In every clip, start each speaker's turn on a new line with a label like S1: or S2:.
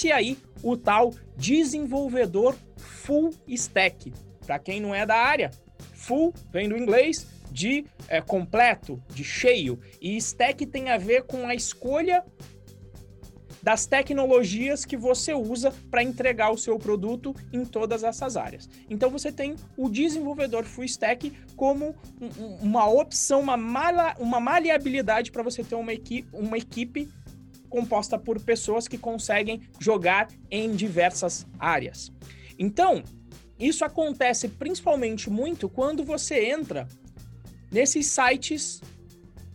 S1: nasce aí o tal desenvolvedor full stack. Para quem não é da área, full vem do inglês de é, completo, de cheio, e stack tem a ver com a escolha das tecnologias que você usa para entregar o seu produto em todas essas áreas. Então você tem o desenvolvedor full stack como uma opção, uma, mala, uma maleabilidade para você ter uma equipe, uma equipe composta por pessoas que conseguem jogar em diversas áreas. Então, isso acontece principalmente muito quando você entra nesses sites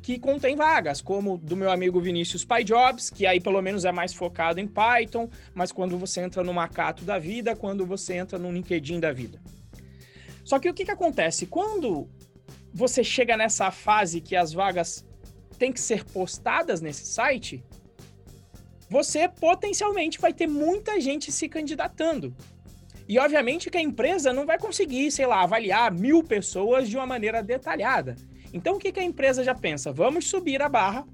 S1: que contém vagas, como do meu amigo Vinícius PyJobs, que aí pelo menos é mais focado em Python, mas quando você entra no Macato da vida, quando você entra no LinkedIn da vida. Só que o que, que acontece? Quando você chega nessa fase que as vagas têm que ser postadas nesse site, você potencialmente vai ter muita gente se candidatando. E obviamente que a empresa não vai conseguir, sei lá, avaliar mil pessoas de uma maneira detalhada. Então, o que, que a empresa já pensa? Vamos subir a barra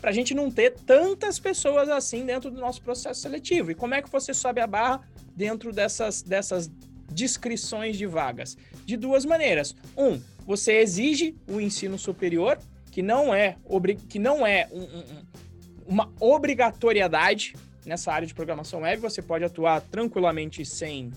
S1: para a gente não ter tantas pessoas assim dentro do nosso processo seletivo. E como é que você sobe a barra dentro dessas, dessas descrições de vagas? De duas maneiras. Um, você exige o ensino superior, que não é, que não é um, um, uma obrigatoriedade nessa área de programação web. Você pode atuar tranquilamente sem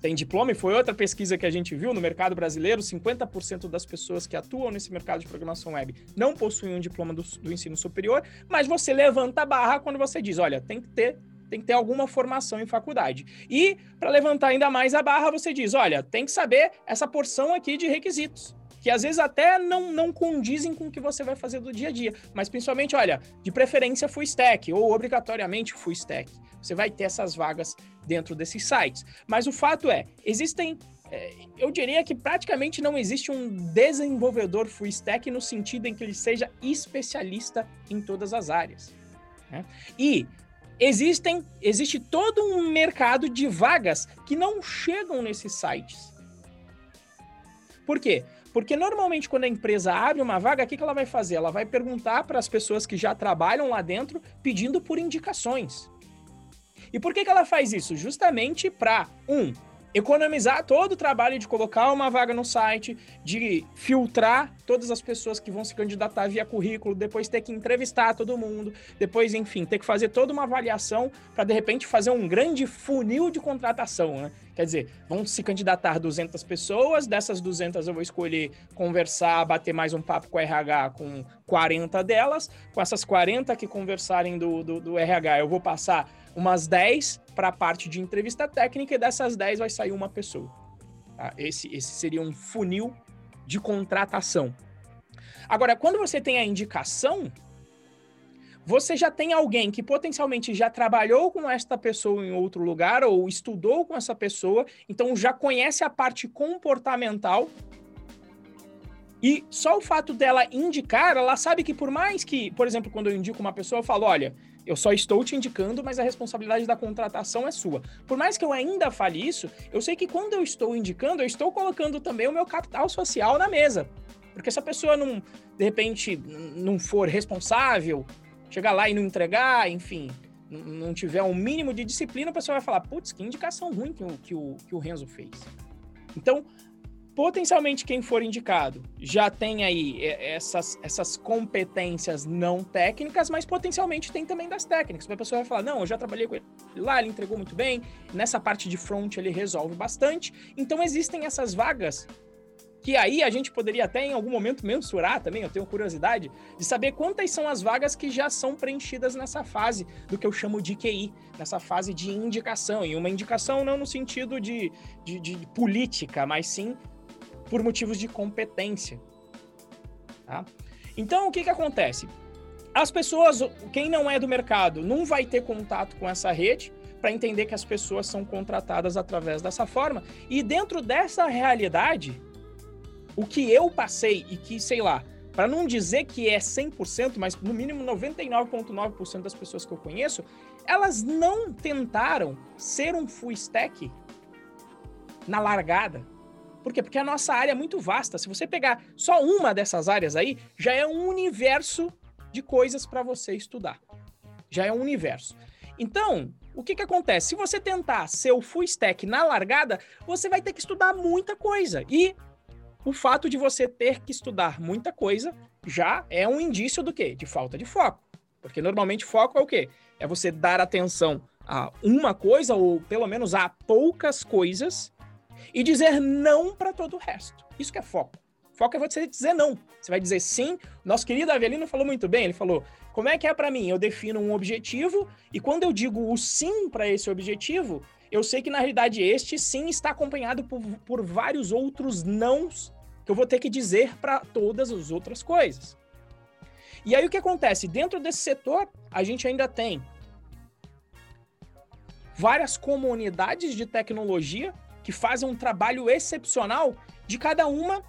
S1: tem diploma, e foi outra pesquisa que a gente viu no mercado brasileiro: 50% das pessoas que atuam nesse mercado de programação web não possuem um diploma do, do ensino superior, mas você levanta a barra quando você diz: olha, tem que ter tem que ter alguma formação em faculdade. E, para levantar ainda mais a barra, você diz: olha, tem que saber essa porção aqui de requisitos. Que às vezes até não, não condizem com o que você vai fazer do dia a dia. Mas principalmente, olha, de preferência full stack, ou obrigatoriamente full stack. Você vai ter essas vagas dentro desses sites. Mas o fato é, existem é, eu diria que praticamente não existe um desenvolvedor full stack no sentido em que ele seja especialista em todas as áreas. Né? E existem, existe todo um mercado de vagas que não chegam nesses sites. Por quê? Porque normalmente quando a empresa abre uma vaga, o que, que ela vai fazer? Ela vai perguntar para as pessoas que já trabalham lá dentro pedindo por indicações. E por que, que ela faz isso? Justamente para, um, economizar todo o trabalho de colocar uma vaga no site, de filtrar todas as pessoas que vão se candidatar via currículo, depois ter que entrevistar todo mundo, depois, enfim, ter que fazer toda uma avaliação para de repente fazer um grande funil de contratação, né? Quer dizer, vão se candidatar 200 pessoas, dessas 200 eu vou escolher conversar, bater mais um papo com o RH com 40 delas, com essas 40 que conversarem do, do, do RH, eu vou passar umas 10 para a parte de entrevista técnica e dessas 10 vai sair uma pessoa. Tá? Esse, esse seria um funil de contratação. Agora, quando você tem a indicação, você já tem alguém que potencialmente já trabalhou com esta pessoa em outro lugar ou estudou com essa pessoa, então já conhece a parte comportamental. E só o fato dela indicar, ela sabe que por mais que, por exemplo, quando eu indico uma pessoa, eu falo, olha, eu só estou te indicando, mas a responsabilidade da contratação é sua. Por mais que eu ainda fale isso, eu sei que quando eu estou indicando, eu estou colocando também o meu capital social na mesa. Porque se a pessoa não, de repente, não for responsável, chegar lá e não entregar, enfim, não tiver um mínimo de disciplina, a pessoa vai falar, putz, que indicação ruim que o, que o, que o Renzo fez. Então, potencialmente quem for indicado já tem aí é, essas, essas competências não técnicas, mas potencialmente tem também das técnicas. A pessoa vai falar: não, eu já trabalhei com ele lá, ele entregou muito bem, nessa parte de front ele resolve bastante. Então existem essas vagas que aí a gente poderia até em algum momento mensurar também, eu tenho curiosidade, de saber quantas são as vagas que já são preenchidas nessa fase do que eu chamo de QI, nessa fase de indicação. E uma indicação não no sentido de, de, de política, mas sim por motivos de competência. Tá? Então, o que, que acontece? As pessoas, quem não é do mercado, não vai ter contato com essa rede para entender que as pessoas são contratadas através dessa forma. E dentro dessa realidade, o que eu passei e que, sei lá, para não dizer que é 100%, mas no mínimo 99,9% das pessoas que eu conheço, elas não tentaram ser um full stack na largada. Por quê? Porque a nossa área é muito vasta. Se você pegar só uma dessas áreas aí, já é um universo de coisas para você estudar. Já é um universo. Então, o que, que acontece? Se você tentar ser o full stack na largada, você vai ter que estudar muita coisa. E o fato de você ter que estudar muita coisa já é um indício do quê? De falta de foco. Porque normalmente foco é o quê? É você dar atenção a uma coisa, ou pelo menos a poucas coisas, e dizer não para todo o resto. Isso que é foco. Foco é você dizer não. Você vai dizer sim. Nosso querido Avelino falou muito bem. Ele falou: como é que é para mim? Eu defino um objetivo e quando eu digo o sim para esse objetivo, eu sei que na realidade este sim está acompanhado por, por vários outros nãos que eu vou ter que dizer para todas as outras coisas. E aí o que acontece? Dentro desse setor, a gente ainda tem várias comunidades de tecnologia que fazem um trabalho excepcional de cada uma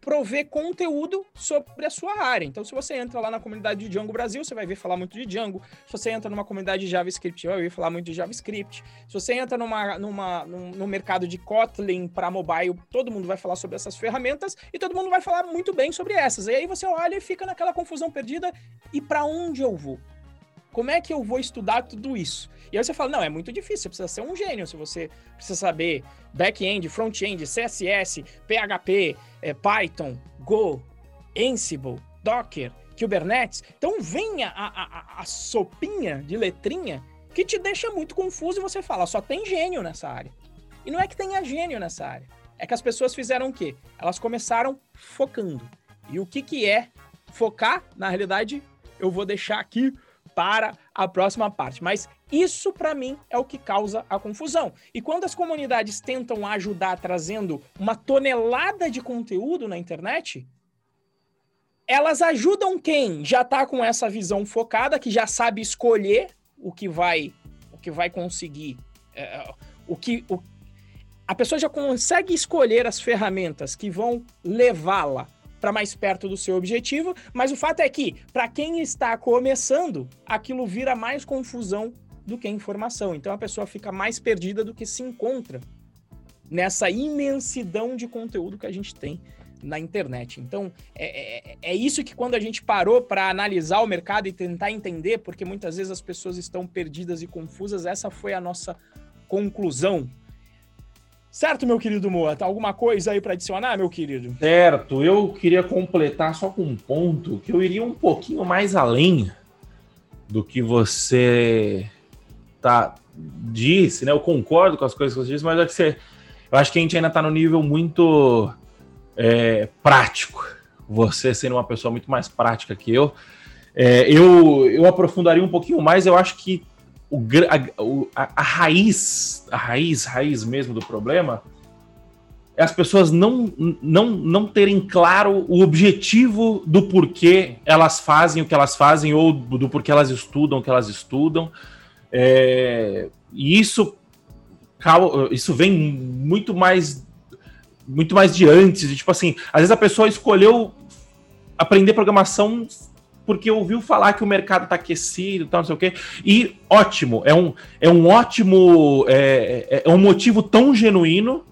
S1: prover conteúdo sobre a sua área. Então, se você entra lá na comunidade de Django Brasil, você vai ver falar muito de Django. Se você entra numa comunidade de JavaScript, vai ver falar muito de JavaScript. Se você entra numa, numa, num, no mercado de Kotlin para mobile, todo mundo vai falar sobre essas ferramentas e todo mundo vai falar muito bem sobre essas. E aí você olha e fica naquela confusão perdida. E para onde eu vou? Como é que eu vou estudar tudo isso? E aí você fala, não, é muito difícil, você precisa ser um gênio, se você precisa saber back-end, front-end, CSS, PHP, é, Python, Go, Ansible, Docker, Kubernetes. Então vem a, a, a sopinha de letrinha que te deixa muito confuso e você fala, só tem gênio nessa área. E não é que tenha gênio nessa área, é que as pessoas fizeram o quê? Elas começaram focando. E o que, que é focar? Na realidade, eu vou deixar aqui para a próxima parte. Mas isso, para mim, é o que causa a confusão. E quando as comunidades tentam ajudar trazendo uma tonelada de conteúdo na internet, elas ajudam quem já está com essa visão focada, que já sabe escolher o que vai, o que vai conseguir, é, o que o, a pessoa já consegue escolher as ferramentas que vão levá-la para mais perto do seu objetivo, mas o fato é que, para quem está começando, aquilo vira mais confusão do que informação. Então a pessoa fica mais perdida do que se encontra nessa imensidão de conteúdo que a gente tem na internet. Então, é, é, é isso que quando a gente parou para analisar o mercado e tentar entender, porque muitas vezes as pessoas estão perdidas e confusas, essa foi a nossa conclusão Certo, meu querido Moa? Tá alguma coisa aí para adicionar, meu querido?
S2: Certo, eu queria completar só com um ponto que eu iria um pouquinho mais além do que você tá disse, né? Eu concordo com as coisas que você disse, mas que você, eu acho que a gente ainda está no nível muito é, prático. Você sendo uma pessoa muito mais prática que eu, é, eu, eu aprofundaria um pouquinho mais. Eu acho que o, a, a, raiz, a raiz, raiz mesmo do problema é as pessoas não, não, não terem claro o objetivo do porquê elas fazem o que elas fazem ou do porquê elas estudam o que elas estudam. É, e isso, isso vem muito mais muito mais de antes, tipo assim, às vezes a pessoa escolheu aprender programação porque ouviu falar que o mercado está aquecido, tal, não sei o quê. E ótimo, é um, é um ótimo, é, é, é um motivo tão genuíno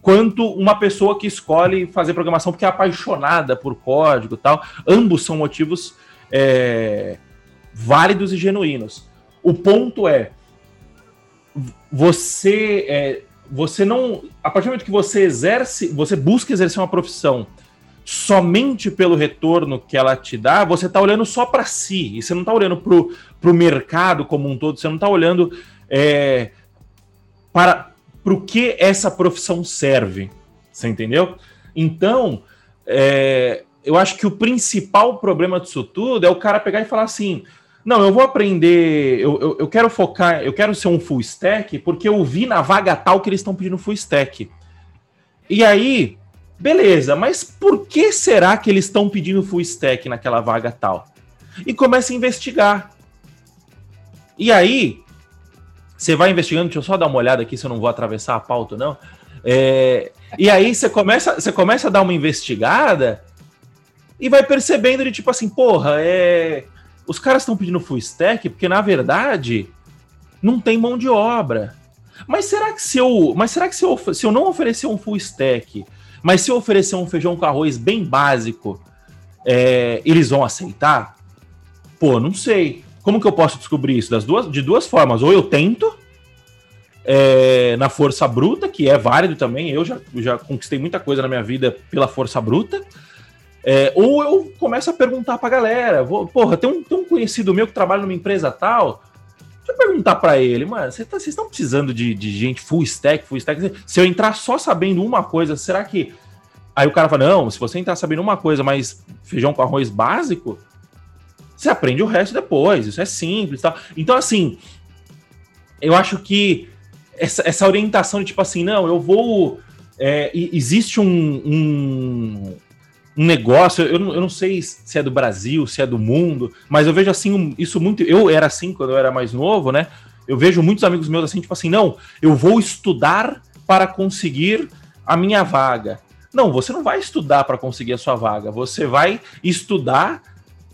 S2: quanto uma pessoa que escolhe fazer programação porque é apaixonada por código tal. Ambos são motivos é, válidos e genuínos. O ponto é você é, você não a partir do momento que você exerce, você busca exercer uma profissão somente pelo retorno que ela te dá, você está olhando só para si. E você não está olhando para o mercado como um todo, você não está olhando é, para o que essa profissão serve. Você entendeu? Então, é, eu acho que o principal problema disso tudo é o cara pegar e falar assim: não, eu vou aprender, eu, eu, eu quero focar, eu quero ser um full stack, porque eu vi na vaga tal que eles estão pedindo full stack. E aí, Beleza, mas por que será que eles estão pedindo full stack naquela vaga tal? E começa a investigar. E aí, você vai investigando, deixa eu só dar uma olhada aqui se eu não vou atravessar a pauta, não. É, e aí você começa, você começa a dar uma investigada e vai percebendo de tipo assim, porra, é, os caras estão pedindo full stack porque na verdade não tem mão de obra. Mas será que se eu, mas será que se eu, se eu não oferecer um full stack mas se eu oferecer um feijão com arroz bem básico, é, eles vão aceitar? Pô, não sei. Como que eu posso descobrir isso? Das duas, de duas formas. Ou eu tento é, na força bruta, que é válido também. Eu já, já conquistei muita coisa na minha vida pela força bruta. É, ou eu começo a perguntar pra galera. Vou, porra, tem um, tem um conhecido meu que trabalha numa empresa tal. Deixa eu perguntar para ele, mano, vocês tá, estão precisando de, de gente full stack, full stack? Se eu entrar só sabendo uma coisa, será que. Aí o cara fala: não, se você entrar sabendo uma coisa, mas feijão com arroz básico, você aprende o resto depois. Isso é simples. Tá? Então, assim, eu acho que essa, essa orientação de tipo assim, não, eu vou. É, existe um, um, um negócio, eu não, eu não sei se é do Brasil, se é do mundo, mas eu vejo assim isso muito. Eu era assim quando eu era mais novo, né? Eu vejo muitos amigos meus assim, tipo assim, não, eu vou estudar para conseguir a minha vaga. Não, você não vai estudar para conseguir a sua vaga, você vai estudar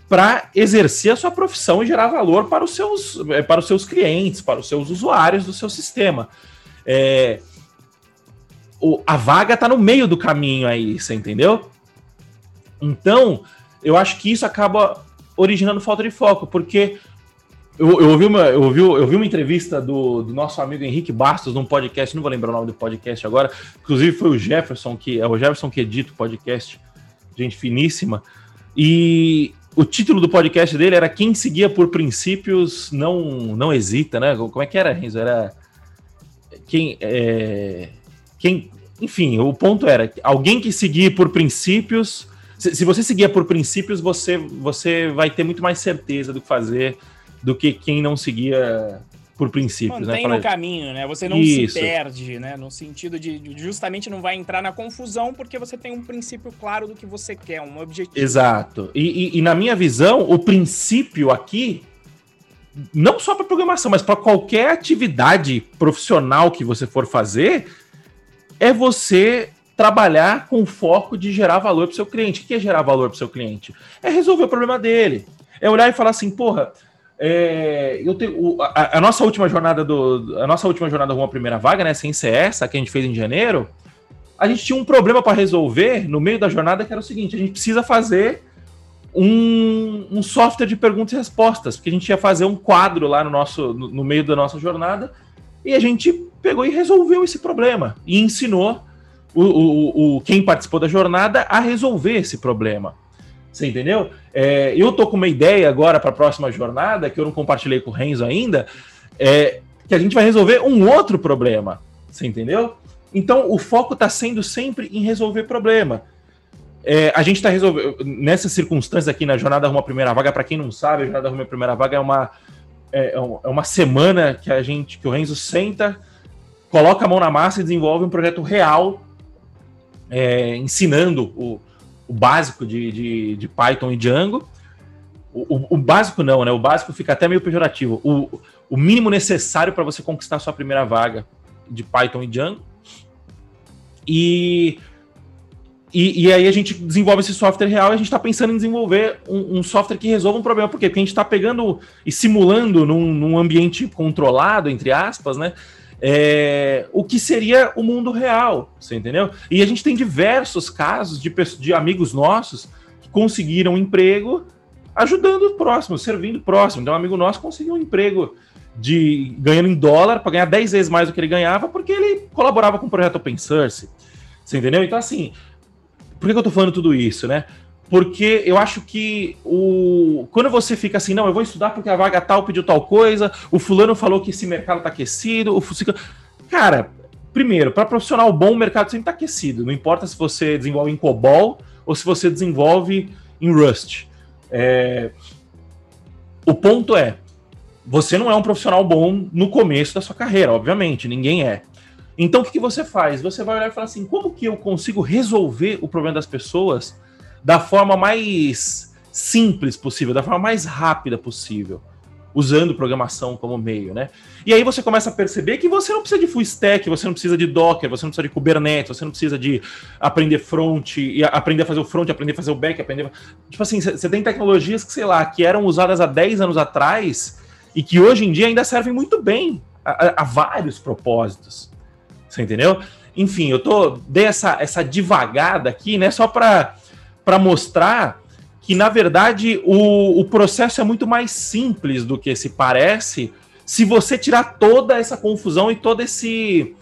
S2: para exercer a sua profissão e gerar valor para os seus, eh, para os seus clientes, para os seus usuários do seu sistema. É, o, a vaga está no meio do caminho aí, você entendeu? Então, eu acho que isso acaba originando falta de foco, porque eu, eu, ouvi, uma, eu, ouvi, eu ouvi uma entrevista do, do, nosso amigo Henrique Bastos num podcast, não vou lembrar o nome do podcast agora, inclusive foi o Jefferson, que é o Jefferson que edita o podcast, gente finíssima, e o título do podcast dele era Quem seguia por princípios não não hesita, né? Como é que era, Renzo? Era quem é, quem, enfim, o ponto era alguém que seguia por princípios. Se, se você seguia por princípios, você você vai ter muito mais certeza do que fazer do que quem não seguia por princípios,
S1: Mantém
S2: né?
S1: no caminho, né? Você não Isso. se perde, né? No sentido de justamente não vai entrar na confusão porque você tem um princípio claro do que você quer, um objetivo.
S2: Exato. E, e, e na minha visão, o princípio aqui, não só para programação, mas para qualquer atividade profissional que você for fazer, é você trabalhar com foco de gerar valor para o seu cliente. O que é gerar valor para o seu cliente? É resolver o problema dele. É olhar e falar assim, porra, é, eu tenho, a, a, nossa última jornada do. A nossa última jornada rumo à primeira vaga, né? Sem ser essa, que a gente fez em janeiro, a gente tinha um problema para resolver no meio da jornada que era o seguinte: a gente precisa fazer um, um, software de perguntas e respostas, porque a gente ia fazer um quadro lá no, nosso, no, no meio da nossa jornada, e a gente pegou e resolveu esse problema e ensinou o, o, o quem participou da jornada a resolver esse problema. Você entendeu? É, eu tô com uma ideia agora para a próxima jornada, que eu não compartilhei com o Renzo ainda, é, que a gente vai resolver um outro problema. Você entendeu? Então, o foco está sendo sempre em resolver problema. É, a gente está resolvendo. Nessas circunstâncias aqui na Jornada à Primeira Vaga, para quem não sabe, a Jornada à Primeira Vaga é uma, é, é, é uma semana que a gente, que o Renzo senta, coloca a mão na massa e desenvolve um projeto real, é, ensinando o, o básico de, de, de, Python e Django. O, o, básico não, né? O básico fica até meio pejorativo. O, o mínimo necessário para você conquistar sua primeira vaga de Python e Django. E, e, e, aí a gente desenvolve esse software real e a gente está pensando em desenvolver um, um, software que resolva um problema. Por quê? Porque a gente está pegando e simulando num, num ambiente controlado, entre aspas, né? É, o que seria o mundo real, você entendeu? E a gente tem diversos casos de, de amigos nossos que conseguiram emprego ajudando o próximo, servindo o próximo. Então, um amigo nosso conseguiu um emprego de ganhando em dólar para ganhar 10 vezes mais do que ele ganhava, porque ele colaborava com o projeto Open Source. Você entendeu? Então, assim, por que eu tô falando tudo isso, né? Porque eu acho que o quando você fica assim, não, eu vou estudar porque a vaga tal pediu tal coisa, o fulano falou que esse mercado tá aquecido, o cara, primeiro, para profissional bom, o mercado sempre tá aquecido. Não importa se você desenvolve em COBOL ou se você desenvolve em Rust. É... O ponto é, você não é um profissional bom no começo da sua carreira, obviamente, ninguém é. Então o que, que você faz? Você vai olhar e falar assim, como que eu consigo resolver o problema das pessoas? Da forma mais simples possível, da forma mais rápida possível, usando programação como meio, né? E aí você começa a perceber que você não precisa de full stack, você não precisa de Docker, você não precisa de Kubernetes, você não precisa de aprender front, e aprender a fazer o front, aprender a fazer o back, aprender. Tipo assim, você tem tecnologias que, sei lá, que eram usadas há 10 anos atrás e que hoje em dia ainda servem muito bem a, a, a vários propósitos. Você entendeu? Enfim, eu tô dei essa, essa divagada aqui, né, só para para mostrar que na verdade o, o processo é muito mais simples do que se parece se você tirar toda essa confusão e todo esse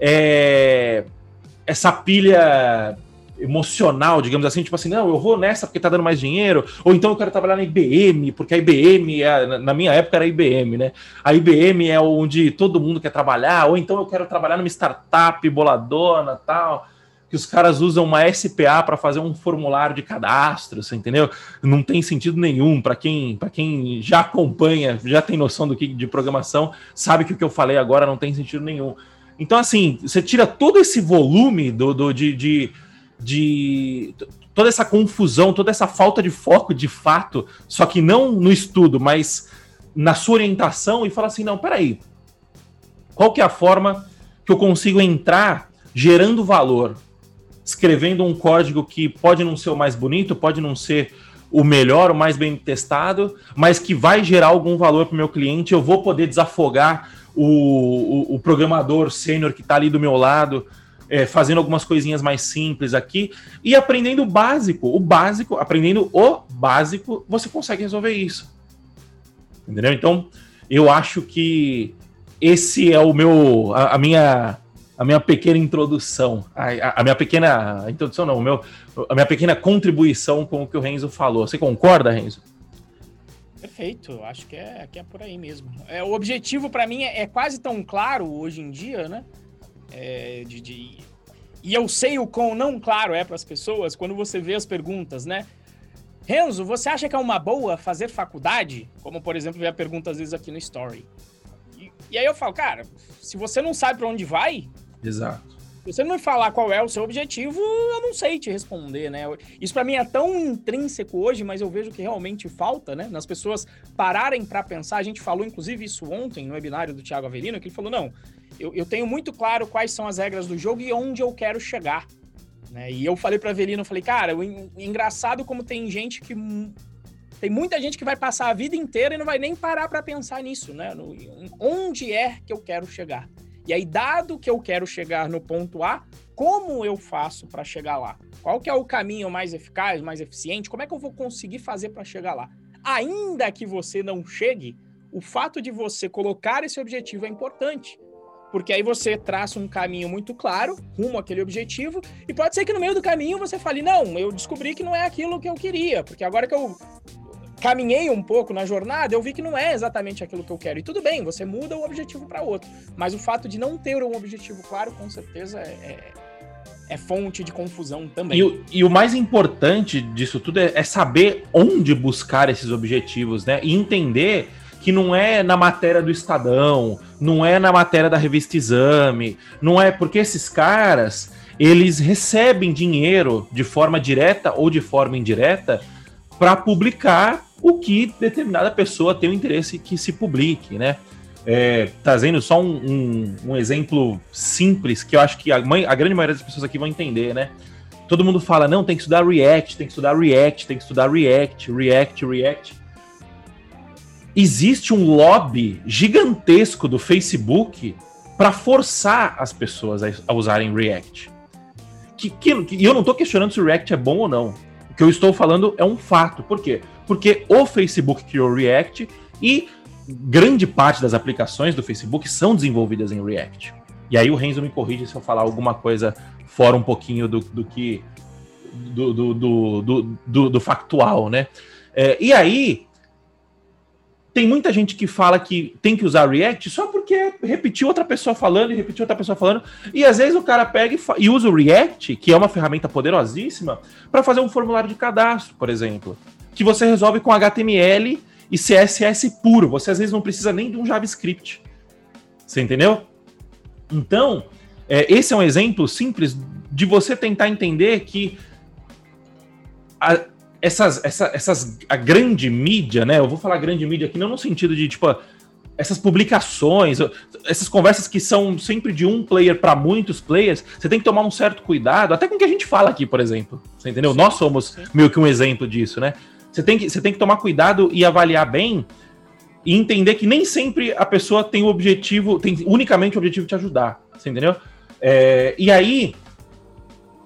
S2: é, essa pilha emocional, digamos assim, tipo assim, não, eu vou nessa porque tá dando mais dinheiro, ou então eu quero trabalhar na IBM, porque a IBM, é, na minha época era a IBM, né? A IBM é onde todo mundo quer trabalhar, ou então eu quero trabalhar numa startup boladona, tal, que os caras usam uma SPA para fazer um formulário de cadastro, você entendeu? Não tem sentido nenhum para quem, quem já acompanha, já tem noção do que de programação, sabe que o que eu falei agora não tem sentido nenhum. Então, assim, você tira todo esse volume do, do de, de, de toda essa confusão, toda essa falta de foco de fato, só que não no estudo, mas na sua orientação e fala assim, não, peraí, qual que é a forma que eu consigo entrar gerando valor? Escrevendo um código que pode não ser o mais bonito, pode não ser o melhor, o mais bem testado, mas que vai gerar algum valor para o meu cliente. Eu vou poder desafogar o, o, o programador sênior que está ali do meu lado, é, fazendo algumas coisinhas mais simples aqui e aprendendo o básico. O básico, aprendendo o básico, você consegue resolver isso. Entendeu? Então, eu acho que esse é o meu, a, a minha a minha pequena introdução, a, a, minha pequena introdução não, meu, a minha pequena contribuição com o que o Renzo falou. Você concorda, Renzo?
S1: Perfeito, acho que é, que é por aí mesmo. É, o objetivo para mim é, é, quase tão claro hoje em dia, né? É, de, de, e eu sei o quão não claro é para as pessoas quando você vê as perguntas, né? Renzo, você acha que é uma boa fazer faculdade? Como, por exemplo, vê a pergunta às vezes aqui no Story. E, e aí eu falo, cara, se você não sabe para onde vai,
S2: Exato.
S1: Se você não me falar qual é o seu objetivo, eu não sei te responder, né? Isso para mim é tão intrínseco hoje, mas eu vejo que realmente falta, né? Nas pessoas pararem para pensar. A gente falou, inclusive, isso ontem no webinário do Thiago Avelino, que ele falou: não, eu, eu tenho muito claro quais são as regras do jogo e onde eu quero chegar. Né? E eu falei para Avelino, eu falei, cara, o engraçado como tem gente que tem muita gente que vai passar a vida inteira e não vai nem parar para pensar nisso, né? No, onde é que eu quero chegar? E aí, dado que eu quero chegar no ponto A, como eu faço para chegar lá? Qual que é o caminho mais eficaz, mais eficiente? Como é que eu vou conseguir fazer para chegar lá? Ainda que você não chegue, o fato de você colocar esse objetivo é importante. Porque aí você traça um caminho muito claro rumo àquele objetivo, e pode ser que no meio do caminho você fale: não, eu descobri que não é aquilo que eu queria, porque agora que eu caminhei um pouco na jornada, eu vi que não é exatamente aquilo que eu quero. E tudo bem, você muda o objetivo para outro. Mas o fato de não ter um objetivo claro, com certeza, é, é, é fonte de confusão também.
S2: E o, e o, mais importante disso tudo é, é saber onde buscar esses objetivos, né? E entender que não é na matéria do Estadão, não é na matéria da revista Exame, não é porque esses caras eles recebem dinheiro de forma direta ou de forma indireta para publicar o que determinada pessoa tem o interesse que se publique, né? É, trazendo só um, um, um, exemplo simples que eu acho que a, mãe, a grande maioria das pessoas aqui vão entender, né? Todo mundo fala, não, tem que estudar React, tem que estudar React, tem que estudar React, React, React. Existe um lobby gigantesco do Facebook para forçar as pessoas a, a usarem React. Que, que, e eu não estou questionando se o React é bom ou não. Que eu estou falando é um fato. Por quê? Porque o Facebook criou React e grande parte das aplicações do Facebook são desenvolvidas em React. E aí o Renzo me corrige se eu falar alguma coisa fora um pouquinho do, do que. Do, do, do, do, do factual, né? É, e aí, tem muita gente que fala que tem que usar React só porque repetiu outra pessoa falando e repetiu outra pessoa falando. E às vezes o cara pega e, e usa o React, que é uma ferramenta poderosíssima, para fazer um formulário de cadastro, por exemplo. Que você resolve com HTML e CSS puro. Você às vezes não precisa nem de um JavaScript. Você entendeu? Então, é, esse é um exemplo simples de você tentar entender que essas, essa, essas, a grande mídia, né? Eu vou falar grande mídia aqui não no sentido de, tipo, essas publicações, essas conversas que são sempre de um player para muitos players, você tem que tomar um certo cuidado, até com o que a gente fala aqui, por exemplo. Você entendeu? Sim, Nós somos sim. meio que um exemplo disso, né? Você tem, que, você tem que tomar cuidado e avaliar bem e entender que nem sempre a pessoa tem o objetivo, tem unicamente o objetivo de te ajudar. Você entendeu? É, e aí,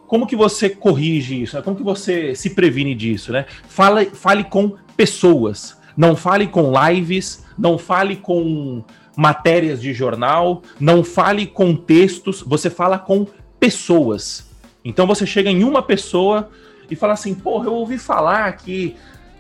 S2: como que você corrige isso? Né? Como que você se previne disso, né? Fale, fale com pessoas. Não fale com lives, não fale com matérias de jornal, não fale com textos, você fala com pessoas. Então você chega em uma pessoa e fala assim: porra, eu ouvi falar que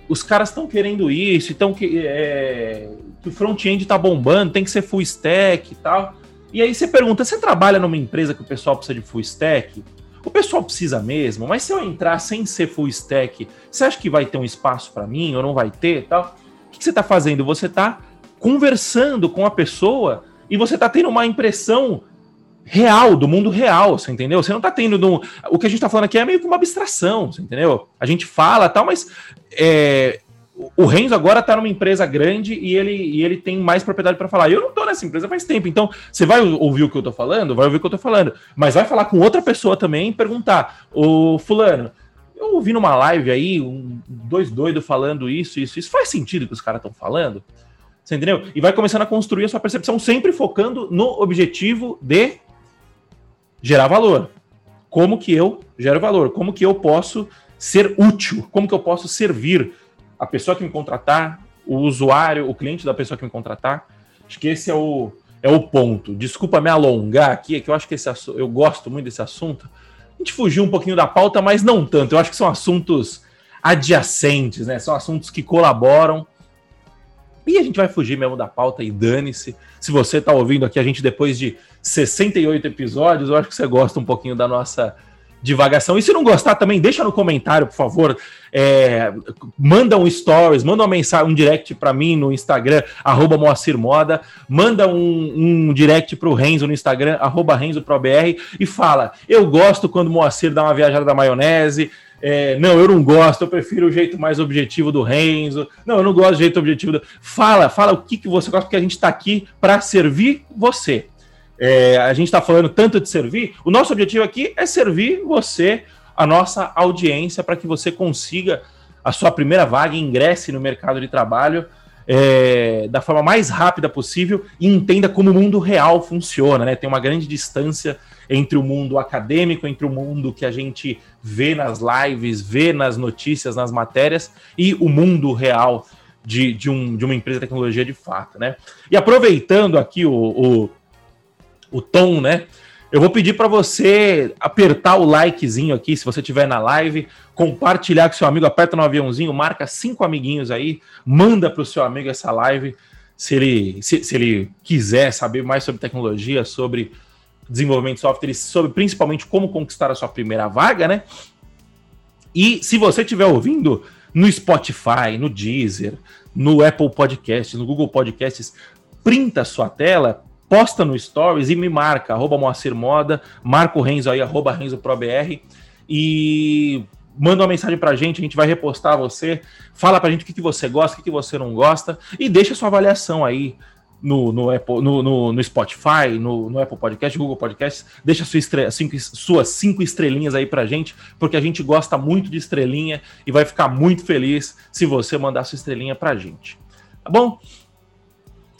S2: os caras estão querendo isso, então que, é, que o front-end tá bombando, tem que ser full stack e tal. E aí você pergunta: você trabalha numa empresa que o pessoal precisa de full stack? O pessoal precisa mesmo, mas se eu entrar sem ser full stack, você acha que vai ter um espaço para mim ou não vai ter tal? O que você está fazendo? Você está conversando com a pessoa e você está tendo uma impressão real, do mundo real, você entendeu? Você não está tendo. O que a gente está falando aqui é meio que uma abstração, você entendeu? A gente fala tal, mas é, o Renzo agora está numa empresa grande e ele, e ele tem mais propriedade para falar. Eu não estou nessa empresa faz tempo, então você vai ouvir o que eu estou falando, vai ouvir o que eu estou falando, mas vai falar com outra pessoa também e perguntar: o fulano, eu ouvi numa live aí um, dois doidos falando isso, isso, isso faz sentido que os caras estão falando? Você entendeu? E vai começando a construir a sua percepção, sempre focando no objetivo de gerar valor. Como que eu gero valor? Como que eu posso ser útil? Como que eu posso servir? A pessoa que me contratar, o usuário, o cliente da pessoa que me contratar. Acho que esse é o, é o ponto. Desculpa me alongar aqui, é que eu acho que esse eu gosto muito desse assunto. A gente fugiu um pouquinho da pauta, mas não tanto. Eu acho que são assuntos adjacentes, né? São assuntos que colaboram. E a gente vai fugir mesmo da pauta e dane-se. Se você está ouvindo aqui a gente depois de 68 episódios, eu acho que você gosta um pouquinho da nossa divagação. E se não gostar também, deixa no comentário, por favor. É, manda um stories, manda uma mensagem, um direct para mim no Instagram, arroba Moacir Moda, manda um, um direct pro Renzo no Instagram, arroba RenzoProBR, e fala: eu gosto quando o Moacir dá uma viajada da maionese. É, não, eu não gosto, eu prefiro o jeito mais objetivo do Renzo. Não, eu não gosto do jeito objetivo do. Fala, fala o que, que você gosta, porque a gente está aqui para servir você. É, a gente está falando tanto de servir, o nosso objetivo aqui é servir você, a nossa audiência, para que você consiga a sua primeira vaga ingresse no mercado de trabalho é, da forma mais rápida possível e entenda como o mundo real funciona. Né? Tem uma grande distância entre o mundo acadêmico, entre o mundo que a gente vê nas lives, vê nas notícias, nas matérias, e o mundo real de, de, um, de uma empresa de tecnologia de fato. Né? E aproveitando aqui o, o o tom, né? Eu vou pedir para você apertar o likezinho aqui, se você estiver na live, compartilhar com seu amigo, aperta no aviãozinho, marca cinco amiguinhos aí, manda para o seu amigo essa live, se ele, se, se, ele quiser saber mais sobre tecnologia, sobre desenvolvimento de software, sobre principalmente como conquistar a sua primeira vaga, né? E se você estiver ouvindo no Spotify, no Deezer, no Apple Podcasts, no Google Podcasts, printa sua tela, posta no Stories e me marca, arroba Moacir Moda, marca o Renzo aí, arroba RenzoProBR, e manda uma mensagem pra gente, a gente vai repostar você, fala pra gente o que, que você gosta, o que, que você não gosta, e deixa sua avaliação aí no, no, Apple, no, no, no Spotify, no, no, Apple Podcast, Google Podcast, deixa sua estre cinco, suas cinco estrelinhas aí pra gente, porque a gente gosta muito de estrelinha e vai ficar muito feliz se você mandar sua estrelinha pra gente. Tá bom?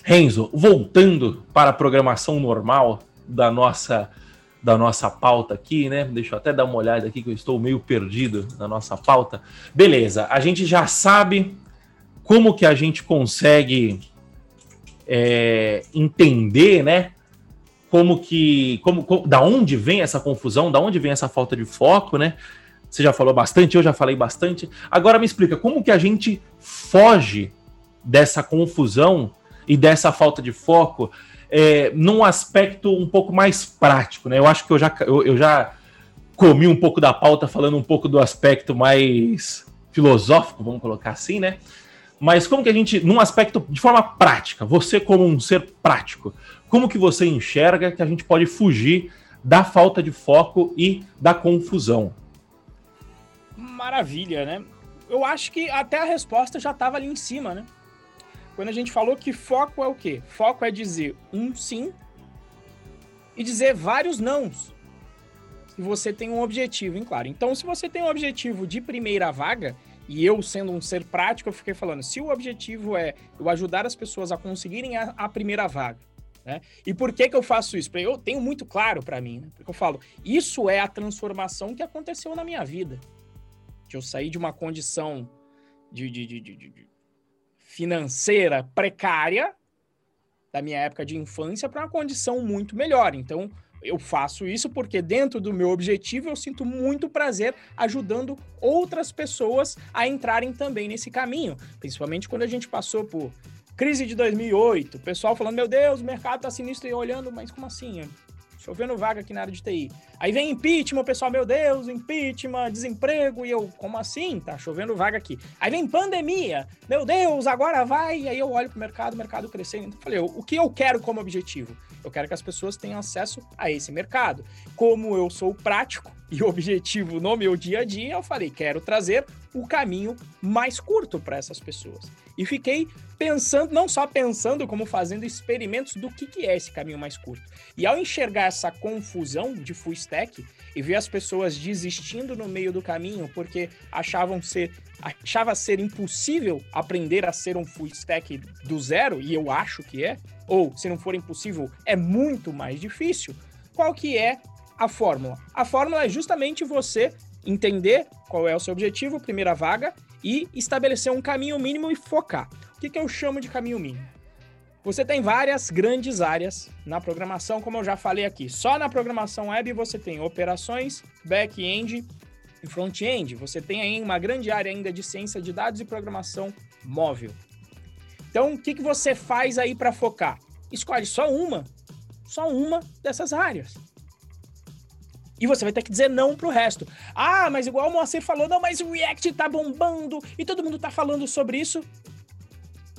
S2: Renzo, voltando para a programação normal da nossa da nossa pauta aqui, né? Deixa eu até dar uma olhada aqui que eu estou meio perdido na nossa pauta. Beleza, a gente já sabe como que a gente consegue é, entender, né? Como que, como, como, da onde vem essa confusão, da onde vem essa falta de foco, né? Você já falou bastante, eu já falei bastante. Agora me explica como que a gente foge dessa confusão e dessa falta de foco é, num aspecto um pouco mais prático, né? Eu acho que eu já, eu, eu já comi um pouco da pauta falando um pouco do aspecto mais filosófico, vamos colocar assim, né? Mas como que a gente, num aspecto de forma prática, você como um ser prático, como que você enxerga que a gente pode fugir da falta de foco e da confusão?
S1: Maravilha, né? Eu acho que até a resposta já estava ali em cima, né? Quando a gente falou que foco é o quê? Foco é dizer um sim e dizer vários nãos. Se você tem um objetivo, em claro. Então, se você tem um objetivo de primeira vaga, e eu sendo um ser prático, eu fiquei falando, se o objetivo é eu ajudar as pessoas a conseguirem a, a primeira vaga, Né? E por que, que eu faço isso? Eu tenho muito claro para mim, né? porque eu falo, isso é a transformação que aconteceu na minha vida. De eu sair de uma condição de, de, de, de financeira precária da minha época de infância para uma condição muito melhor. Então, eu faço isso porque dentro do meu objetivo eu sinto muito prazer ajudando outras pessoas a entrarem também nesse caminho, principalmente quando a gente passou por crise de 2008, o pessoal falando, meu Deus, o mercado tá sinistro e olhando, mas como assim? Chovendo vaga aqui na área de TI. Aí vem impeachment, pessoal, meu Deus, impeachment, desemprego, e eu, como assim? Tá chovendo vaga aqui. Aí vem pandemia, meu Deus, agora vai. E aí eu olho pro mercado, o mercado crescendo. Então, falei, o que eu quero como objetivo? Eu quero que as pessoas tenham acesso a esse mercado. Como eu sou prático e objetivo no meu dia a dia, eu falei, quero trazer o caminho mais curto para essas pessoas. E fiquei pensando, não só pensando, como fazendo experimentos do que, que é esse caminho mais curto. E ao enxergar essa confusão de full stack e ver as pessoas desistindo no meio do caminho porque achavam ser achava ser impossível aprender a ser um full stack do zero, e eu acho que é, ou se não for impossível, é muito mais difícil. Qual que é a fórmula? A fórmula é justamente você entender qual é o seu objetivo, primeira vaga, e estabelecer um caminho mínimo e focar. O que, que eu chamo de caminho mínimo? Você tem várias grandes áreas na programação, como eu já falei aqui. Só na programação web você tem operações, back-end e front-end. Você tem aí uma grande área ainda de ciência de dados e programação móvel. Então, o que, que você faz aí para focar? Escolhe só uma, só uma dessas áreas. E você vai ter que dizer não pro resto. Ah, mas igual o Moacir falou, não, mas o React tá bombando e todo mundo tá falando sobre isso.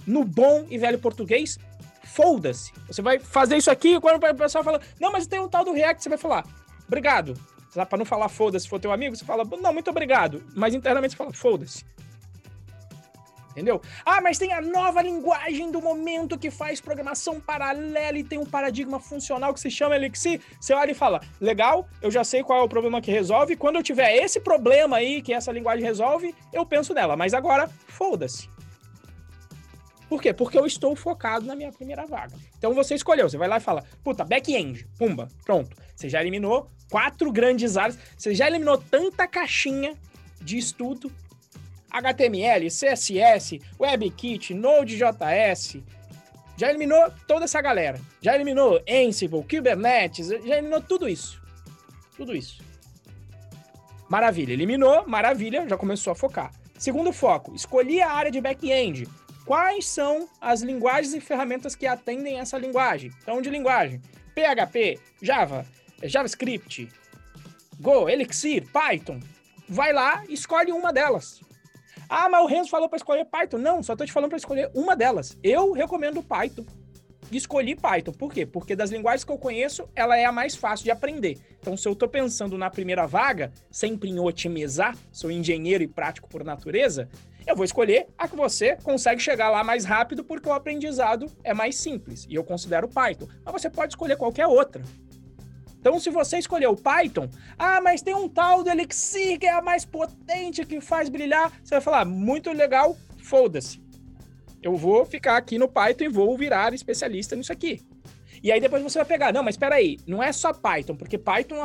S1: No bom e velho português, foda-se. Você vai fazer isso aqui, quando o pessoal fala, não, mas tem um tal do React, você vai falar, obrigado. Para não falar foda-se, se for teu amigo, você fala, não, muito obrigado. Mas internamente você fala, foda-se entendeu? Ah, mas tem a nova linguagem do momento que faz programação paralela e tem um paradigma funcional que se chama Elixir. Você olha e fala, legal, eu já sei qual é o problema que resolve. Quando eu tiver esse problema aí que essa linguagem resolve, eu penso nela. Mas agora, foda-se. Por quê? Porque eu estou focado na minha primeira vaga. Então você escolheu, você vai lá e fala, puta, back-end, pumba, pronto. Você já eliminou quatro grandes áreas, você já eliminou tanta caixinha de estudo HTML, CSS, WebKit, Node.js. Já eliminou toda essa galera. Já eliminou Ansible, Kubernetes, já eliminou tudo isso. Tudo isso. Maravilha, eliminou, maravilha, já começou a focar. Segundo foco, escolhi a área de back-end. Quais são as linguagens e ferramentas que atendem essa linguagem? Então, de linguagem: PHP, Java, JavaScript, Go, Elixir, Python. Vai lá, escolhe uma delas. Ah, mas o Renzo falou para escolher Python. Não, só tô te falando para escolher uma delas. Eu recomendo Python. Escolhi Python. Por quê? Porque das linguagens que eu conheço, ela é a mais fácil de aprender. Então, se eu tô pensando na primeira vaga, sempre em otimizar, sou engenheiro e prático por natureza, eu vou escolher a que você consegue chegar lá mais rápido porque o aprendizado é mais simples. E eu considero Python. Mas você pode escolher qualquer outra. Então, se você escolheu o Python, ah, mas tem um tal do Elixir que é a mais potente, que faz brilhar, você vai falar, muito legal, foda-se. Eu vou ficar aqui no Python e vou virar especialista nisso aqui. E aí depois você vai pegar, não, mas espera aí, não é só Python, porque Python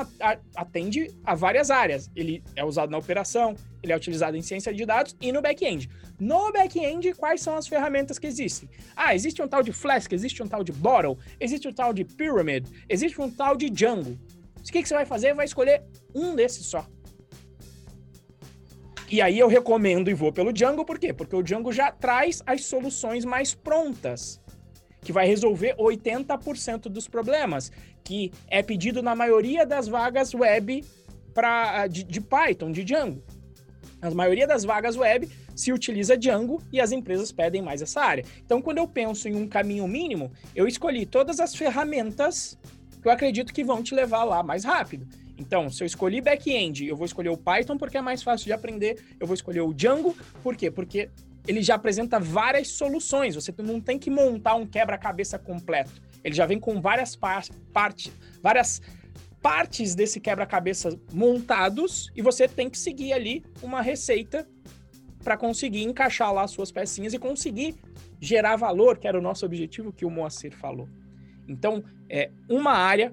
S1: atende a várias áreas. Ele é usado na operação, ele é utilizado em ciência de dados e no back-end. No back-end, quais são as ferramentas que existem? Ah, existe um tal de Flask, existe um tal de Bottle, existe um tal de Pyramid, existe um tal de Django. O que, você vai fazer? Vai escolher um desses só. E aí eu recomendo e vou pelo Django, por quê? Porque o Django já traz as soluções mais prontas que vai resolver 80% dos problemas, que é pedido na maioria das vagas web pra, de, de Python, de Django. A maioria das vagas web se utiliza Django e as empresas pedem mais essa área. Então, quando eu penso em um caminho mínimo, eu escolhi todas as ferramentas que eu acredito que vão te levar lá mais rápido. Então, se eu escolhi back-end, eu vou escolher o Python porque é mais fácil de aprender, eu vou escolher o Django, por quê? Porque ele já apresenta várias soluções. Você não tem que montar um quebra-cabeça completo. Ele já vem com várias par partes, várias partes desse quebra-cabeça montados e você tem que seguir ali uma receita para conseguir encaixar lá as suas pecinhas e conseguir gerar valor, que era o nosso objetivo que o Moacir falou. Então, é uma área,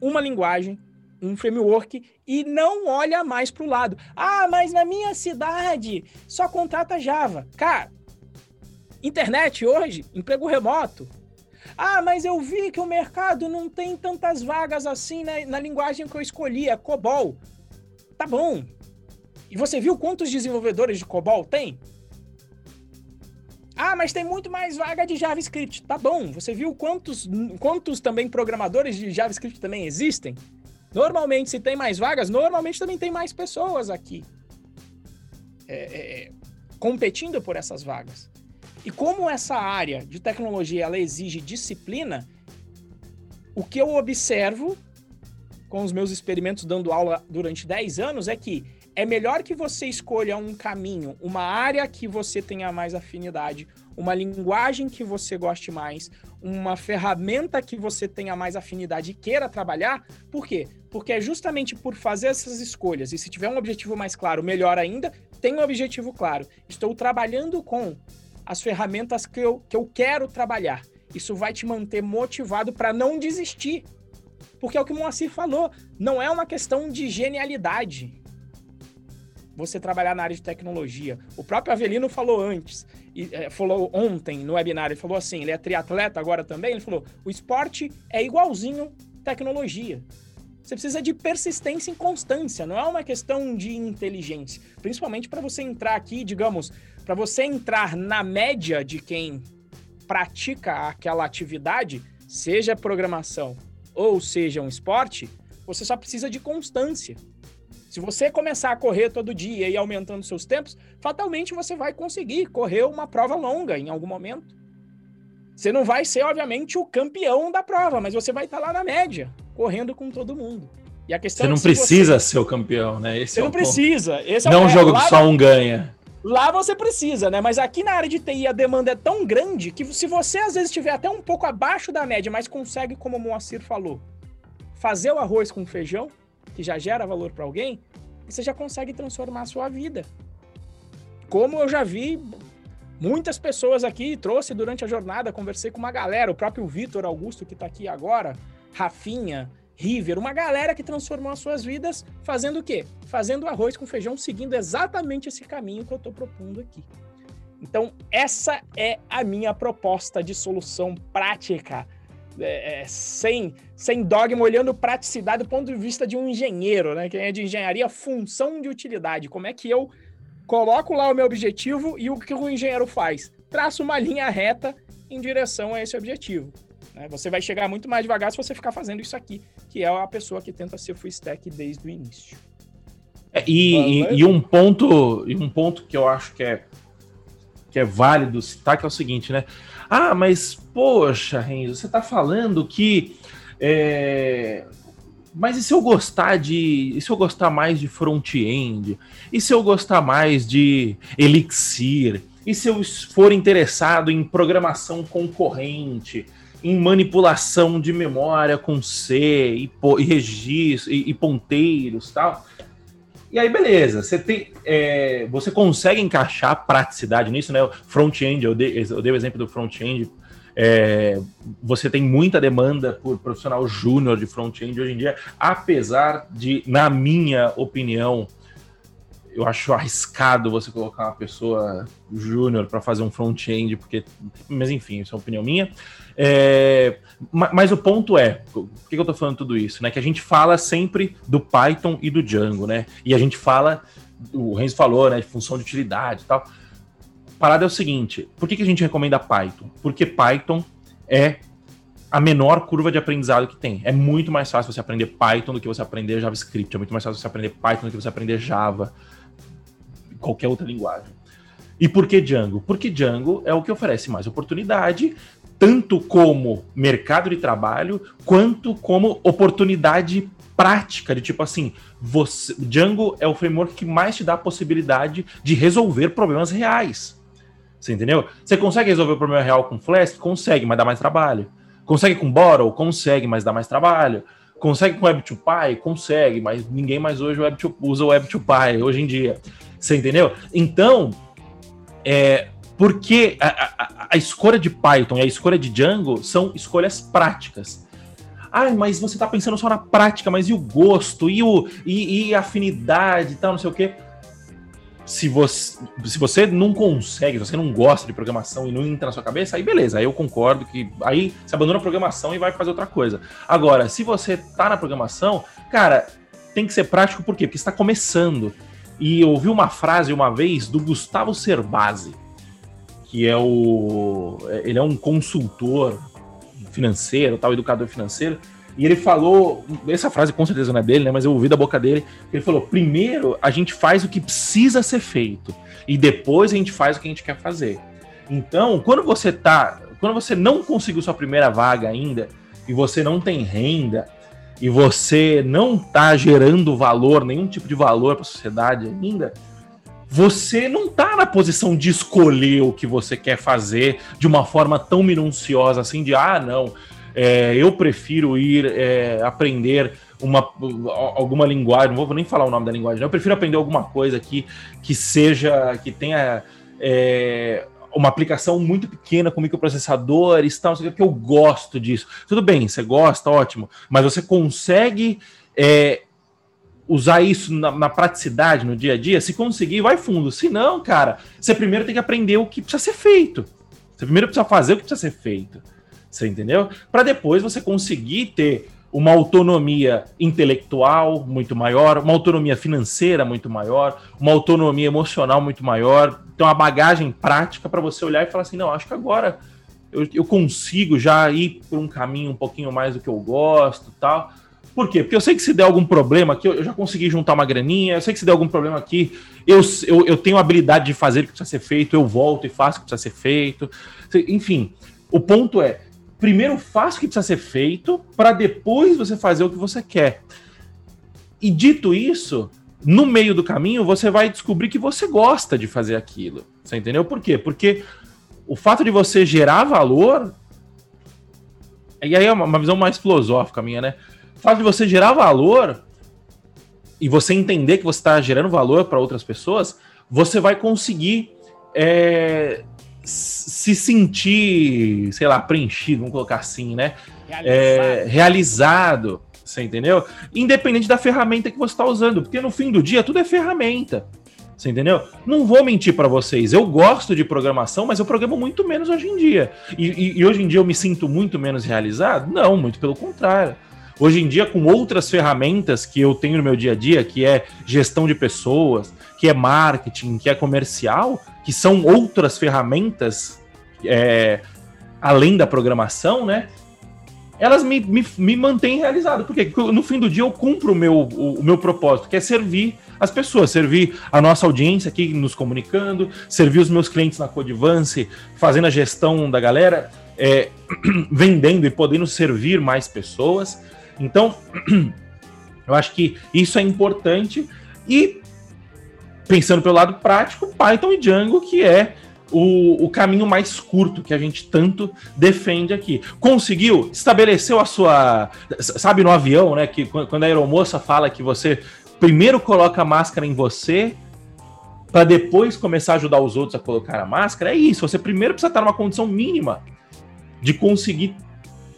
S1: uma linguagem, um framework e não olha mais para o lado. Ah, mas na minha cidade só contrata Java. Cara, internet hoje, emprego remoto. Ah, mas eu vi que o mercado não tem tantas vagas assim na, na linguagem que eu escolhi, é COBOL. Tá bom. E você viu quantos desenvolvedores de COBOL tem? Ah, mas tem muito mais vaga de JavaScript. Tá bom. Você viu quantos, quantos também programadores de JavaScript também existem? Normalmente, se tem mais vagas, normalmente também tem mais pessoas aqui é, é, competindo por essas vagas. E como essa área de tecnologia ela exige disciplina, o que eu observo com os meus experimentos dando aula durante 10 anos é que é melhor que você escolha um caminho, uma área que você tenha mais afinidade, uma linguagem que você goste mais, uma ferramenta que você tenha mais afinidade e queira trabalhar. Por quê? Porque é justamente por fazer essas escolhas e se tiver um objetivo mais claro, melhor ainda, tem um objetivo claro. Estou trabalhando com as ferramentas que eu, que eu quero trabalhar. Isso vai te manter motivado para não desistir. Porque é o que o Moacir falou, não é uma questão de genialidade. Você trabalhar na área de tecnologia. O próprio Avelino falou antes, e, é, falou ontem no webinar, ele falou assim, ele é triatleta agora também, ele falou, o esporte é igualzinho tecnologia. Você precisa de persistência e constância, não é uma questão de inteligência. Principalmente para você entrar aqui, digamos, para você entrar na média de quem pratica aquela atividade, seja programação ou seja um esporte, você só precisa de constância. Se você começar a correr todo dia e aumentando seus tempos, fatalmente você vai conseguir correr uma prova longa em algum momento. Você não vai ser, obviamente, o campeão da prova, mas você vai estar lá na média, correndo com todo mundo.
S2: E a questão você não é precisa você... ser o campeão, né?
S1: Esse você é não precisa.
S2: Esse é não é um jogo que só um ganha.
S1: Lá você precisa, né? Mas aqui na área de TI a demanda é tão grande que se você às vezes estiver até um pouco abaixo da média, mas consegue, como o Moacir falou, fazer o arroz com feijão, que já gera valor para alguém, você já consegue transformar a sua vida. Como eu já vi muitas pessoas aqui, trouxe durante a jornada, conversei com uma galera, o próprio Vitor Augusto que está aqui agora, Rafinha, River, uma galera que transformou as suas vidas fazendo o quê? Fazendo arroz com feijão, seguindo exatamente esse caminho que eu estou propondo aqui. Então, essa é a minha proposta de solução prática, é, é, sem, sem dogma, olhando praticidade do ponto de vista de um engenheiro, né? Quem é de engenharia, função de utilidade. Como é que eu coloco lá o meu objetivo e o que o engenheiro faz? Traça uma linha reta em direção a esse objetivo. Né? Você vai chegar muito mais devagar se você ficar fazendo isso aqui, que é a pessoa que tenta ser full stack desde o início.
S2: É, e, e, e, um ponto, e um ponto que eu acho que é que é válido citar que é o seguinte, né? Ah, mas poxa, Renzo, você está falando que é... Mas e se eu gostar de. E se eu gostar mais de front-end? E se eu gostar mais de Elixir? E se eu for interessado em programação concorrente? em manipulação de memória com C e, e registro e, e, ponteiros tal. E aí, beleza, você tem. É, você consegue encaixar praticidade nisso, né? Front-end, eu, dei, eu dei o exemplo do front-end. É, você tem muita demanda por profissional júnior de front-end hoje em dia, apesar de, na minha opinião, eu acho arriscado você colocar uma pessoa júnior para fazer um front-end, porque. Mas enfim, isso é uma opinião minha. É, mas o ponto é, por que eu tô falando tudo isso? Né? Que a gente fala sempre do Python e do Django, né? E a gente fala, o Renzo falou, né, de função de utilidade e tal. A parada é o seguinte, por que a gente recomenda Python? Porque Python é a menor curva de aprendizado que tem. É muito mais fácil você aprender Python do que você aprender JavaScript. É muito mais fácil você aprender Python do que você aprender Java, qualquer outra linguagem. E por que Django? Porque Django é o que oferece mais oportunidade, tanto como mercado de trabalho, quanto como oportunidade prática, de tipo assim, você, Django é o framework que mais te dá a possibilidade de resolver problemas reais. Você entendeu? Você consegue resolver o problema real com Flask? Consegue, mas dá mais trabalho. Consegue com Borrow? Consegue, mas dá mais trabalho. Consegue com Web2Py? Consegue, mas ninguém mais hoje Web2, usa o Web2Py hoje em dia. Você entendeu? Então, é, Porque a, a, a, escolha de Python e a escolha de Django são escolhas práticas. Ah, mas você está pensando só na prática, mas e o gosto, e, o, e, e a afinidade e tal, não sei o quê se você, se você não consegue, se você não gosta de programação e não entra na sua cabeça, aí beleza, aí eu concordo que aí você abandona a programação e vai fazer outra coisa. Agora, se você tá na programação, cara, tem que ser prático por quê? Porque está começando. E ouvi uma frase uma vez do Gustavo Cerbasi, que é o ele é um consultor financeiro, tal, educador financeiro, e ele falou, essa frase com certeza não é dele, né? Mas eu ouvi da boca dele. Ele falou: primeiro a gente faz o que precisa ser feito. E depois a gente faz o que a gente quer fazer. Então, quando você tá. Quando você não conseguiu sua primeira vaga ainda, e você não tem renda, e você não tá gerando valor, nenhum tipo de valor para a sociedade ainda, você não tá na posição de escolher o que você quer fazer de uma forma tão minuciosa assim, de ah, não, é, eu prefiro ir é, aprender uma, alguma linguagem, não vou nem falar o nome da linguagem, eu prefiro aprender alguma coisa que, que seja, que tenha é, uma aplicação muito pequena com microprocessadores, tal, que eu gosto disso. Tudo bem, você gosta, ótimo, mas você consegue é, usar isso na, na, praticidade, no dia a dia? Se conseguir, vai fundo. Se não, cara, você primeiro tem que aprender o que precisa ser feito. Você primeiro precisa fazer o que precisa ser feito. Você entendeu? Para depois você conseguir ter uma autonomia intelectual muito maior, uma autonomia financeira muito maior, uma autonomia emocional muito maior, ter uma bagagem prática para você olhar e falar assim: não, acho que agora eu, eu, consigo já ir por um caminho um pouquinho mais do que eu gosto tal. Por quê? Porque eu sei que se der algum problema aqui, eu já consegui juntar uma graninha, eu sei que se der algum problema aqui, eu, eu, eu tenho habilidade de fazer o que precisa ser feito, eu volto e faço o que precisa ser feito. Enfim, o ponto é, primeiro faça o que precisa ser feito para depois você fazer o que você quer. E dito isso, no meio do caminho você vai descobrir que você gosta de fazer aquilo. Você entendeu por quê? Porque o fato de você gerar valor. E aí é uma visão mais filosófica minha, né? O fato de você gerar valor e você entender que você está gerando valor para outras pessoas, você vai conseguir é, se sentir, sei lá, preenchido, vamos colocar assim, né? Realizado. É, realizado, você entendeu? Independente da ferramenta que você está usando, porque no fim do dia tudo é ferramenta. Você entendeu? Não vou mentir para vocês. Eu gosto de programação, mas eu programo muito menos hoje em dia. E, e, e, hoje em dia eu me sinto muito menos realizado? Não, muito pelo contrário. Hoje em dia, com outras ferramentas que eu tenho no meu dia a dia, que é gestão de pessoas, que é marketing, que é comercial, que são outras ferramentas é, além da programação, né? Elas me, me, me mantêm realizado. Porque no fim do dia eu cumpro o meu, o, o meu propósito, que é servir as pessoas, servir a nossa audiência aqui nos comunicando, servir os meus clientes na Codivance, fazendo a gestão da galera, é, vendendo e podendo servir mais pessoas. Então, eu acho que isso é importante. E pensando pelo lado prático, Python e Django, que é o, o, caminho mais curto que a gente tanto defende aqui. Conseguiu? Estabeleceu a sua. Sabe no avião, né? Que quando a aeromoça fala que você primeiro coloca a máscara em você para depois começar a ajudar os outros a colocar a máscara, é isso. Você primeiro precisa estar numa condição mínima de conseguir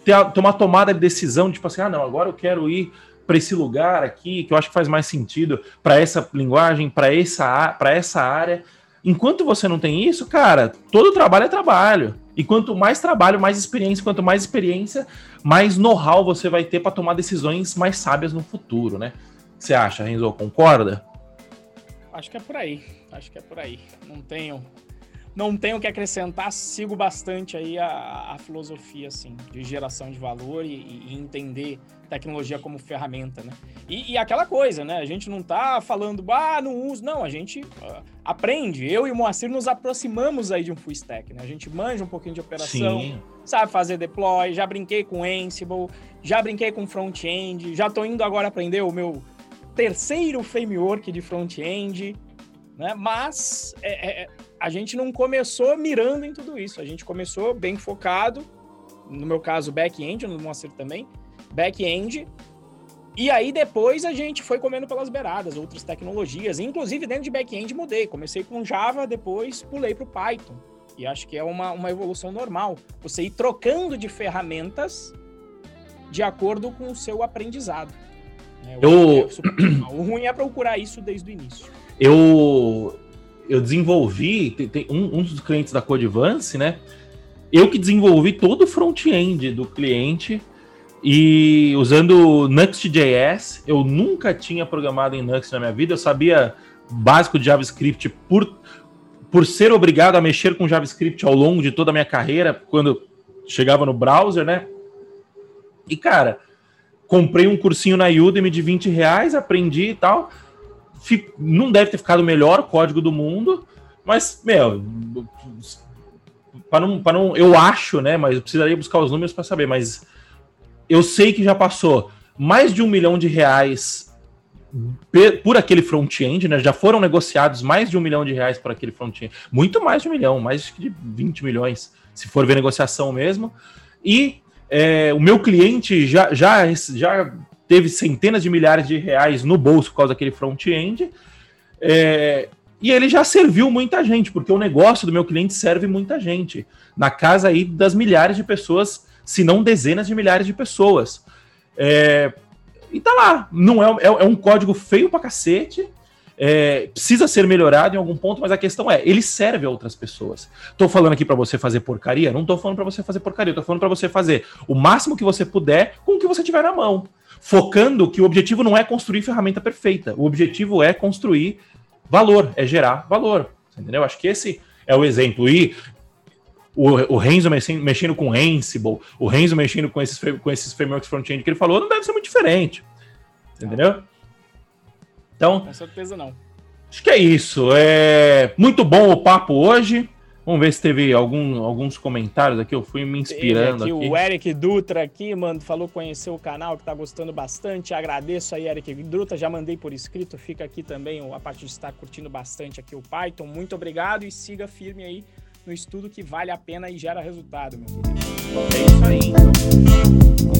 S2: ter, ter uma tomada de decisão, tipo assim, ah, não, agora eu quero ir para esse lugar aqui, que eu acho que faz mais sentido para essa linguagem, para essa, essa área. Enquanto você não tem isso, cara, todo trabalho é trabalho. E quanto mais trabalho, mais experiência, quanto mais experiência, mais know-how você vai ter para tomar decisões mais sábias no futuro, né? Você acha, Renzo? Concorda?
S1: Acho que é por aí. Acho que é por aí. Não tenho não tenho que acrescentar, sigo bastante aí a, a filosofia, assim, de geração de valor e, e entender tecnologia como ferramenta, né? E, e, aquela coisa, né? A gente não tá falando, ah, não uso. Não, a gente uh, aprende. Eu e o Moacir nos aproximamos aí de um full stack, né? A gente manja um pouquinho de operação, Sim. sabe fazer deploy, já brinquei com Ansible, já brinquei com front-end, já tô indo agora aprender o meu terceiro framework de front-end, né? Mas é, é, a gente não começou mirando em tudo isso. A gente começou bem focado, no meu caso, back-end, no Moacir também, back-end. E aí depois a gente foi comendo pelas beiradas, outras tecnologias. Inclusive dentro de back-end mudei. Comecei com Java, depois pulei para o Python. E acho que é uma, uma evolução normal. Você ir trocando de ferramentas de acordo com o seu aprendizado.
S2: Né? Eu...
S1: É o ruim é procurar isso desde o início.
S2: Eu, eu desenvolvi, tem, tem um, um, dos clientes da Codivance, né? Eu que desenvolvi todo o front-end do cliente e usando Next.js. Eu nunca tinha programado em Next na minha vida, eu sabia básico de JavaScript por, por ser obrigado a mexer com JavaScript ao longo de toda a minha carreira, quando chegava no browser, né? E, cara, comprei um cursinho na Udemy de 20 reais, aprendi e tal. Não deve ter ficado o melhor código do mundo, mas, meu, para não, para não, eu acho, né? Mas eu precisaria buscar os números para saber, mas eu sei que já passou mais de um milhão de reais por aquele front-end, né? Já foram negociados mais de um milhão de reais por aquele front-end. Muito mais de um milhão, mais de 20 milhões, se for ver negociação mesmo. E é, o meu cliente já, já, já teve centenas de milhares de reais no bolso por causa daquele front-end. É, e ele já serviu muita gente, porque o negócio do meu cliente serve muita gente. Na casa aí das milhares de pessoas, se não dezenas de milhares de pessoas. É, e tá lá. Não é, é, é um código feio pra cacete. É, precisa ser melhorado em algum ponto, mas a questão é, ele serve a outras pessoas. Tô falando aqui para você fazer porcaria? Não tô falando para você fazer porcaria, tô falando para você fazer o máximo que você puder com o que você tiver na mão. Focando que o objetivo não é construir ferramenta perfeita, o objetivo é construir valor, é gerar valor. Entendeu? Acho que esse é o exemplo. E o, o Renzo mexendo com Ansible, o Renzo mexendo com esses, com esses frameworks front-end que ele falou, não deve ser muito diferente. Entendeu?
S1: Então. Com certeza não.
S2: Acho que é isso. É muito bom o papo hoje. Vamos ver se teve algum, alguns comentários aqui. Eu fui me inspirando aqui, aqui.
S1: O Eric Dutra aqui, mano, falou conhecer o canal, que tá gostando bastante. Agradeço aí, Eric Dutra. Já mandei por escrito. Fica aqui também a parte de estar curtindo bastante aqui o Python. Muito obrigado e siga firme aí no estudo que vale a pena e gera resultado, meu querido. É isso aí.